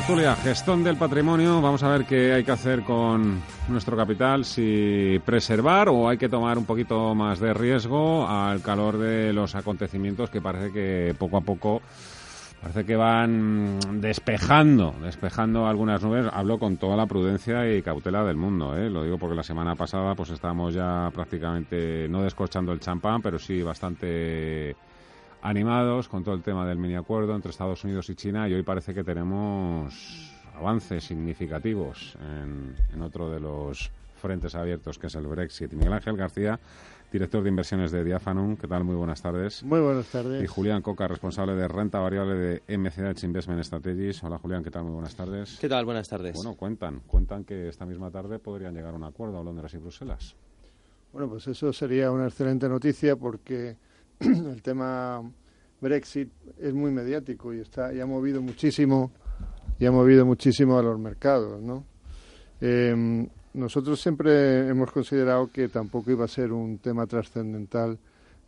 Tertulia, gestión del patrimonio. Vamos a ver qué hay que hacer con nuestro capital, si preservar o hay que tomar un poquito más de riesgo al calor de los acontecimientos que parece que poco a poco parece que van despejando, despejando algunas nubes. Hablo con toda la prudencia y cautela del mundo, ¿eh? lo digo porque la semana pasada pues estábamos ya prácticamente no descorchando el champán, pero sí bastante animados con todo el tema del mini acuerdo entre Estados Unidos y China y hoy parece que tenemos avances significativos en, otro de los frentes abiertos que es el Brexit. Miguel Ángel García, director de inversiones de Diafanum, ¿qué tal? Muy buenas tardes. Muy buenas tardes. Y Julián Coca, responsable de renta variable de MCH Investment Strategies. Hola Julián, ¿qué tal? Muy buenas tardes. ¿Qué tal? Buenas tardes. Bueno, cuentan, cuentan que esta misma tarde podrían llegar a un acuerdo a Londres y Bruselas. Bueno, pues eso sería una excelente noticia porque el tema Brexit es muy mediático y está y ha movido muchísimo y ha movido muchísimo a los mercados, ¿no? Em, nosotros siempre hemos considerado que tampoco iba a ser un tema trascendental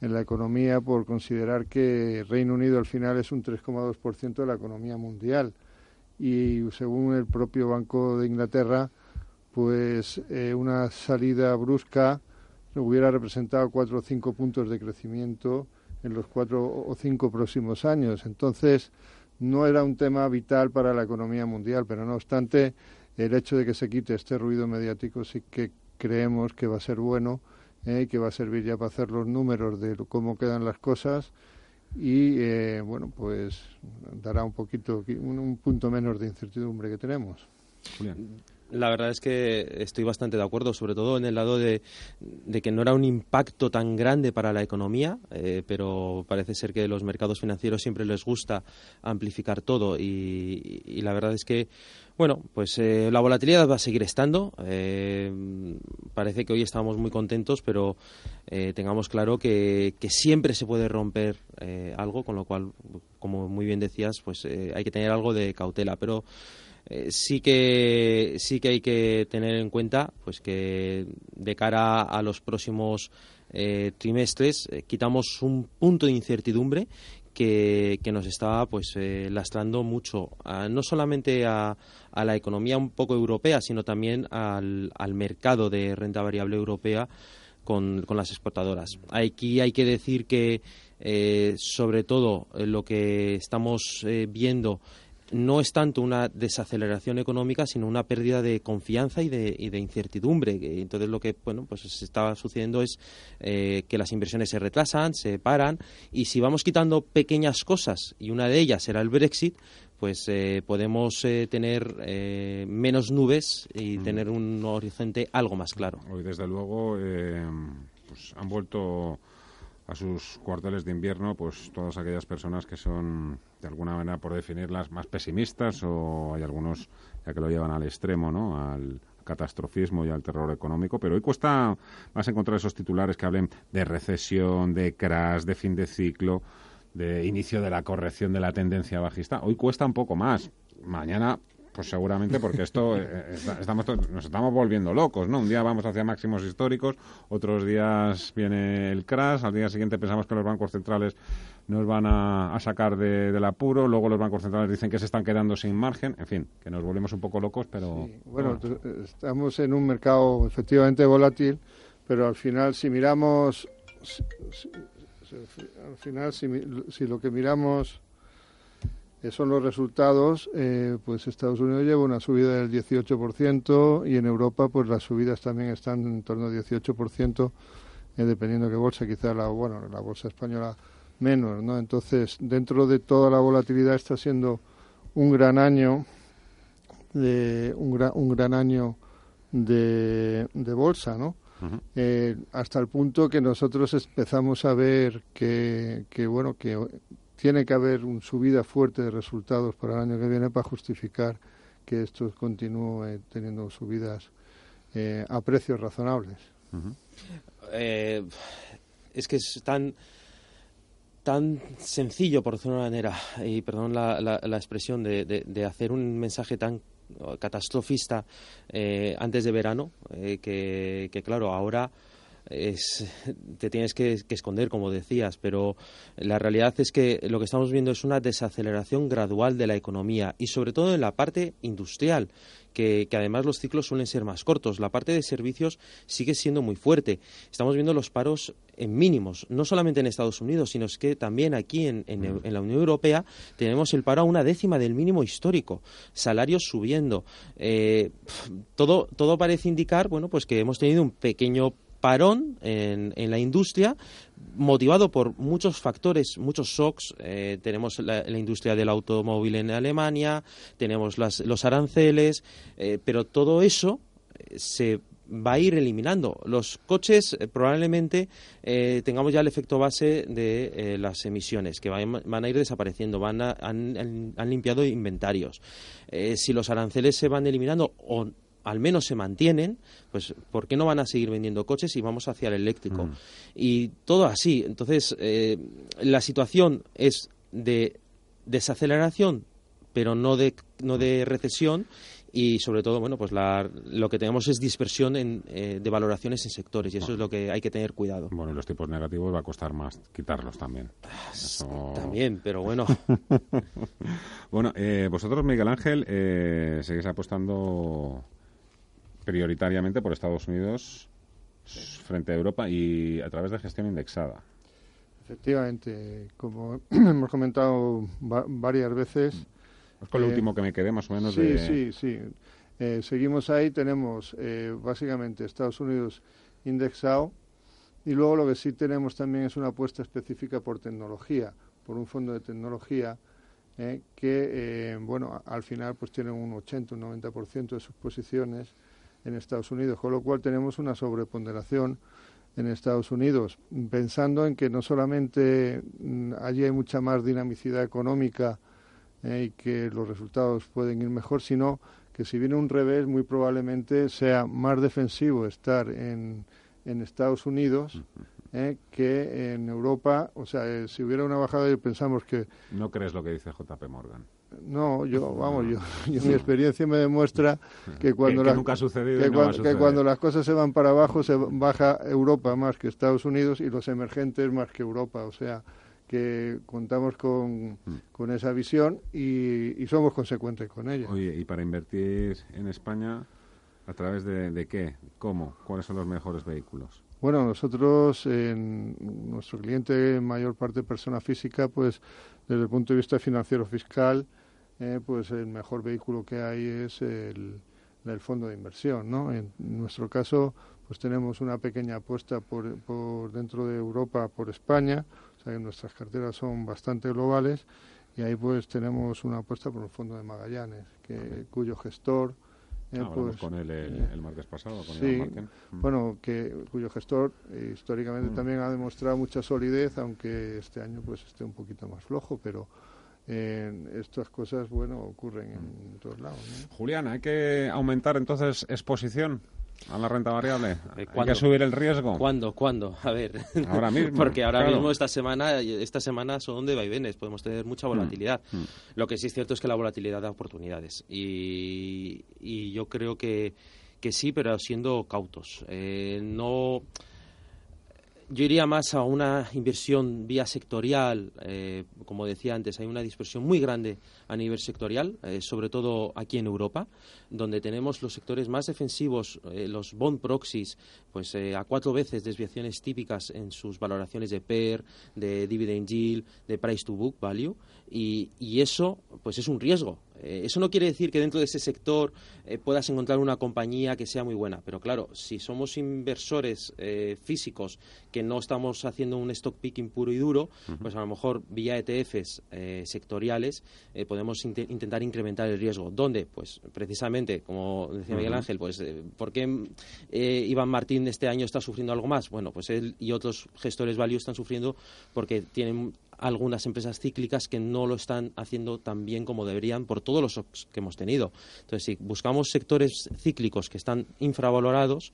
en la economía por considerar que Reino Unido al final es un 3,2% de la economía mundial y según el propio Banco de Inglaterra, pues eh, una salida brusca hubiera representado cuatro o cinco puntos de crecimiento en los cuatro o cinco próximos años. Entonces, no era un tema vital para la economía mundial, pero no obstante, el hecho de que se quite este ruido mediático sí que creemos que va a ser bueno ¿eh? que va a servir ya para hacer los números de cómo quedan las cosas y, eh, bueno, pues dará un poquito, un, punto menos de incertidumbre que tenemos. La verdad es que estoy bastante de acuerdo, sobre todo en el lado de, que no era un impacto tan grande para la economía, eh, pero parece ser que los mercados financieros siempre les gusta amplificar todo y, la verdad es que, bueno, pues eh, la volatilidad va a seguir estando. Eh, parece que hoy estamos muy contentos, pero tengamos claro que, que, siempre se puede romper algo, con lo cual, como muy bien decías, pues hay que tener algo de cautela, pero eh, sí que sí que hay que tener en cuenta pues que de cara a los próximos eh, trimestres eh, quitamos un punto de incertidumbre que, nos está pues lastrando mucho no solamente a, la economía un poco europea sino también al, mercado de renta variable europea con, con las exportadoras. Aquí hay que decir que sobre todo lo que estamos viendo no es tanto una desaceleración económica, sino una pérdida de confianza y de, y de incertidumbre. Entonces, lo que bueno, pues está sucediendo es eh, que las inversiones se retrasan, se paran, y si vamos quitando pequeñas cosas, y una de ellas será el Brexit, pues eh, podemos eh, tener menos nubes y tener un horizonte algo más claro. Hoy, desde luego, pues han vuelto a sus cuarteles de invierno, pues todas aquellas personas que son, de alguna manera, por definirlas, más pesimistas o hay algunos ya que lo llevan al extremo, ¿no? Al catastrofismo y al terror económico, pero hoy cuesta más encontrar esos titulares que hablen de recesión, de crash, de fin de ciclo, de inicio de la corrección de la tendencia bajista. Hoy cuesta un poco más. Mañana pues seguramente porque esto eh, eh, estamos nos estamos volviendo locos, ¿no? Un día vamos hacia máximos históricos, otros días viene el crash, al día siguiente pensamos que los bancos centrales nos van a, sacar del apuro, luego los bancos centrales dicen que se están quedando sin margen, en fin, que nos volvemos un poco locos, pero... Bueno, estamos en un mercado efectivamente volátil, pero al final si miramos, al final si, si lo que miramos son los resultados, eh, pues Estados Unidos lleva una subida del 18% y en Europa pues las subidas también están en torno al 18%, eh, dependiendo de qué bolsa, quizá la, bueno, la bolsa española menos, ¿no? Entonces, dentro de toda la volatilidad está siendo un gran año, de, un, gran, un gran año de, de bolsa, ¿no? Eh, hasta el punto que nosotros empezamos a ver que, que bueno que tiene que haber una subida fuerte de resultados para el año que viene para justificar que esto continúe teniendo subidas eh, a precios razonables. Eh, es que es tan tan sencillo, por decirlo de una manera, y perdón la, la, expresión, de, de, hacer un mensaje tan catastrofista eh, antes de verano, que, que, claro, ahora es, te tienes que, esconder, como decías, pero la realidad es que lo que estamos viendo es una desaceleración gradual de la economía y sobre todo en la parte industrial. Que, además los ciclos suelen ser más cortos. La parte de servicios sigue siendo muy fuerte. Estamos viendo los paros en mínimos, no solamente en Estados Unidos, sino que también aquí en, en, la Unión Europea tenemos el paro a una décima del mínimo histórico, salarios subiendo. Eh, todo, todo parece indicar bueno, pues que hemos tenido un pequeño parón en, la industria motivado por muchos factores, muchos shocks. Eh, tenemos la, industria del automóvil en Alemania, tenemos los aranceles, eh, pero todo eso eh, se va a ir eliminando. Los coches probablemente tengamos ya el efecto base de las emisiones, que van, a ir desapareciendo, van han, han, limpiado inventarios. si los aranceles se van eliminando o al menos se mantienen, pues ¿por qué no van a seguir vendiendo coches y vamos hacia el eléctrico? Mm. Y todo así. Entonces, eh, la situación es de desaceleración, pero no de, no de recesión y sobre todo bueno pues lo que tenemos es dispersión eh, de valoraciones en sectores y eso es lo que hay que tener cuidado bueno los tipos negativos va a costar más quitarlos también también pero bueno bueno eh, vosotros Miguel Ángel seguís apostando prioritariamente por Estados Unidos frente a Europa y a través de gestión indexada. Efectivamente, como hemos comentado varias veces. Es con lo eh, último que me quedé, más o menos. Sí, sí, sí. Eh, seguimos ahí, tenemos eh, básicamente Estados Unidos indexado y luego lo que sí tenemos también es una apuesta específica por tecnología, por un fondo de tecnología que, bueno, al final pues tiene un 80, un 90% de sus posiciones en Estados Unidos, con lo cual tenemos una sobreponderación en Estados Unidos, pensando en que no solamente mm, allí hay mucha más dinamicidad económica eh, y que los resultados pueden ir mejor, sino que si viene un revés, muy probablemente sea más defensivo estar en, en Estados Unidos eh, que en Europa. O sea, eh, si hubiera una bajada, pensamos que. ¿No crees lo que dice JP Morgan? No, yo, vamos, yo, mi experiencia me demuestra que cuando, que, las cosas se van para abajo se baja Europa más que Estados Unidos y los emergentes más que Europa. O sea, que contamos con, mm. esa visión y, somos consecuentes con ella. Oye, y para invertir en España, ¿a través de, de qué? ¿Cómo? ¿Cuáles son los mejores vehículos? Bueno, nosotros, en nuestro cliente, en mayor parte persona física, pues desde el punto de vista financiero fiscal, eh, pues el mejor vehículo que hay es el, fondo de inversión, ¿no? En nuestro caso, pues tenemos una pequeña apuesta por, por dentro de Europa, por España, o sea que nuestras carteras son bastante globales y ahí pues tenemos una apuesta por el fondo de Magallanes, que, cuyo gestor eh, pues, con él el, el, martes pasado, con sí, mm. bueno, que cuyo gestor eh, históricamente mm. también ha demostrado mucha solidez, aunque este año pues esté un poquito más flojo, pero estas cosas, bueno, ocurren en todos lados. Julián, ¿hay que aumentar entonces exposición? a la renta variable? Eh, ¿Hay que subir el riesgo? ¿Cuándo? ¿Cuándo? A ver. Ahora mismo. Porque ahora mismo esta semana, esta semana son de vaivenes, podemos tener mucha mm, volatilidad. Mm. Lo que sí es cierto es que la volatilidad da oportunidades. Y, y yo creo que, que sí, pero siendo cautos. Eh, no yo iría más a una inversión vía sectorial. Eh, como decía antes, hay una dispersión muy grande a nivel sectorial, eh, sobre todo aquí en Europa, donde tenemos los sectores más defensivos, eh, los bond proxies, pues a cuatro veces desviaciones típicas en sus valoraciones de PER, de dividend yield, de price to book value, y, y eso pues es un riesgo. Eh, eso no quiere decir que dentro de ese sector eh, puedas encontrar una compañía que sea muy buena, pero claro, si somos inversores eh, físicos que no estamos haciendo un stock picking puro y duro, pues a lo mejor vía ETFs sectoriales podemos intentar incrementar el riesgo. ¿Dónde? Pues precisamente, como decía Miguel Ángel, pues ¿por qué Iván Martín este año está sufriendo algo más? Bueno, pues él y otros gestores value están sufriendo porque tienen algunas empresas cíclicas que no lo están haciendo tan bien como deberían por todos los que hemos tenido. Entonces, si buscamos sectores cíclicos que están infravalorados,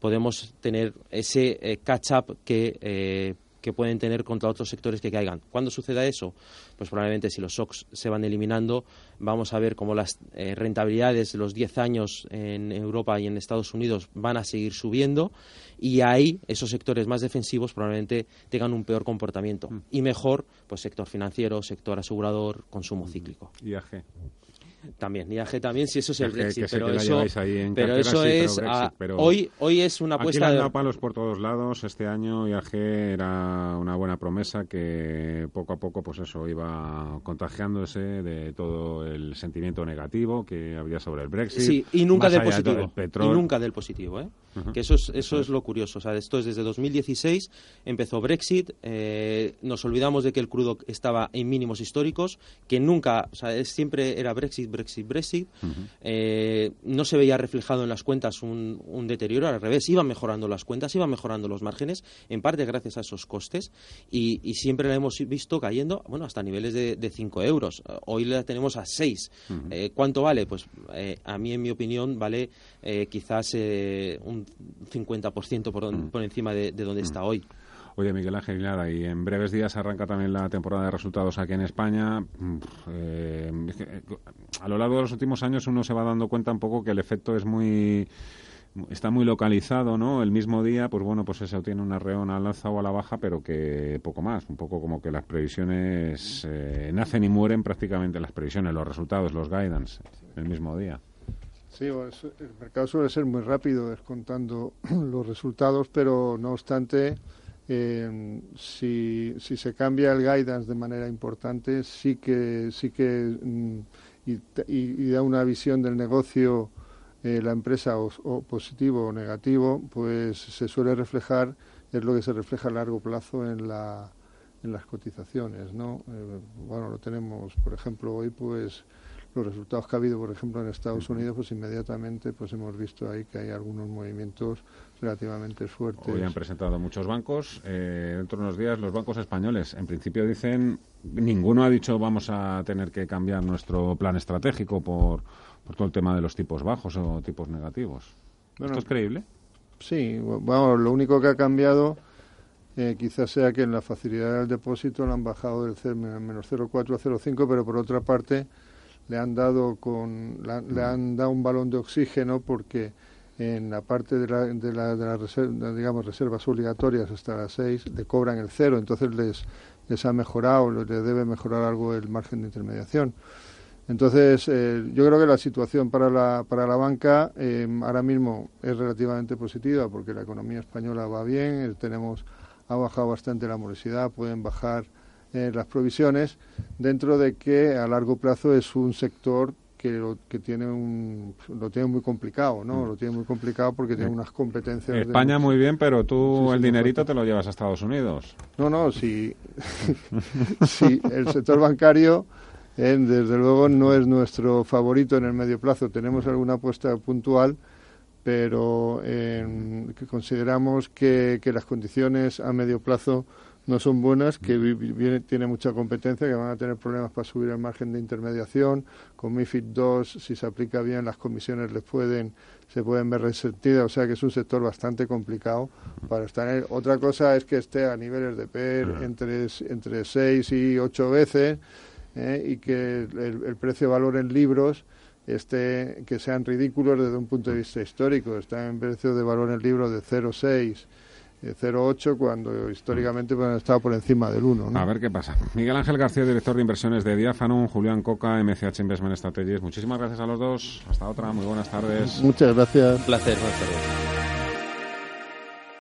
podemos tener ese eh, catch-up que eh, que pueden tener contra otros sectores que caigan. ¿Cuándo suceda eso? Pues probablemente si los shocks se van eliminando, vamos a ver cómo las eh, rentabilidades de los 10 años en Europa y en Estados Unidos van a seguir subiendo y ahí esos sectores más defensivos probablemente tengan un peor comportamiento mm. y mejor pues sector financiero, sector asegurador, consumo mm. cíclico. IAG. También, IAG también, si eso es el Brexit, pero eso, pero eso es, hoy, hoy es una apuesta... Aquí le han palos por todos lados, este año IAG era una buena promesa que poco a poco, pues eso, iba contagiándose de todo el sentimiento negativo que había sobre el Brexit. Sí, y nunca del positivo, y nunca del positivo, ¿eh? Que eso es, eso es lo curioso, o sea, esto es desde 2016, empezó Brexit, eh, nos olvidamos de que el crudo estaba en mínimos históricos, que nunca, o sea, siempre era Brexit Brexit, Brexit, eh, no se veía reflejado en las cuentas un, deterioro, al revés, iban mejorando las cuentas, iban mejorando los márgenes, en parte gracias a esos costes, y, siempre la hemos visto cayendo, bueno, hasta niveles de, 5 euros. Hoy la tenemos a 6. Eh, ¿Cuánto vale? Pues eh, a mí, en mi opinión, vale quizás un 50% por, por encima de, de donde está hoy. Oye, Miguel Ángel Lara, y en breves días arranca también la temporada de resultados aquí en España. Eh, a lo largo de los últimos años uno se va dando cuenta un poco que el efecto es muy está muy localizado, ¿no? El mismo día, pues bueno, pues eso tiene una reona al alza o a la baja, pero que poco más, un poco como que las previsiones eh, nacen y mueren prácticamente las previsiones, los resultados, los guidance, el mismo día. Sí, el mercado suele ser muy rápido descontando los resultados, pero no obstante eh, si, si, se cambia el guidance de manera importante, sí que, sí que mm, y, da una visión del negocio eh, la empresa o, positivo o negativo, pues se suele reflejar, es lo que se refleja a largo plazo en, la, en las cotizaciones, ¿no? Eh, bueno, lo tenemos, por ejemplo, hoy, pues los resultados que ha habido, por ejemplo, en Estados Unidos, pues inmediatamente pues hemos visto ahí que hay algunos movimientos relativamente fuertes. Hoy han presentado muchos bancos. Eh, dentro de unos días, los bancos españoles, en principio dicen, ninguno ha dicho vamos a tener que cambiar nuestro plan estratégico por, por todo el tema de los tipos bajos o tipos negativos. ¿Esto es creíble? Sí, bueno, lo único que ha cambiado eh, quizás sea que en la facilidad del depósito lo han bajado del menos 0,4 a 0,5, pero por otra parte le han dado con le han dado un balón de oxígeno porque en la parte de la, de la, de la reserva, digamos reservas obligatorias hasta las 6 le cobran el cero entonces les les ha mejorado les debe mejorar algo el margen de intermediación. Entonces eh, yo creo que la situación para la para la banca eh, ahora mismo es relativamente positiva porque la economía española va bien eh, tenemos ha bajado bastante la morosidad pueden bajar eh, las provisiones, dentro de que a largo plazo es un sector que lo, que tiene un, lo tiene muy complicado, ¿no? Mm. Lo tiene muy complicado porque tiene unas competencias. España muy bien, pero tú el dinerito te lo llevas a Estados Unidos. No, no, si, si el sector bancario, eh, desde luego, no es nuestro favorito en el medio plazo. Tenemos alguna apuesta puntual, pero eh, que consideramos que, que las condiciones a medio plazo no son buenas, que viene, tiene mucha competencia, que van a tener problemas para subir el margen de intermediación. Con MIFID II, si se aplica bien, las comisiones les pueden, se pueden ver resentidas, o sea que es un sector bastante complicado para estar en Otra cosa es que esté a niveles de PER entre, entre 6 y 8 veces ¿eh? y que el, precio-valor en libros esté, que sean ridículos desde un punto de vista histórico. Está en precio de valor en libros de 0,6 0,8 cuando históricamente pues, han estado por encima del 1. A ver qué pasa. Miguel Ángel García, director de inversiones de Diáfano, Julián Coca, MCH Investment Strategies. Muchísimas gracias a los dos. Hasta otra. Muy buenas tardes. Muchas gracias. Un placer. Buenas tardes.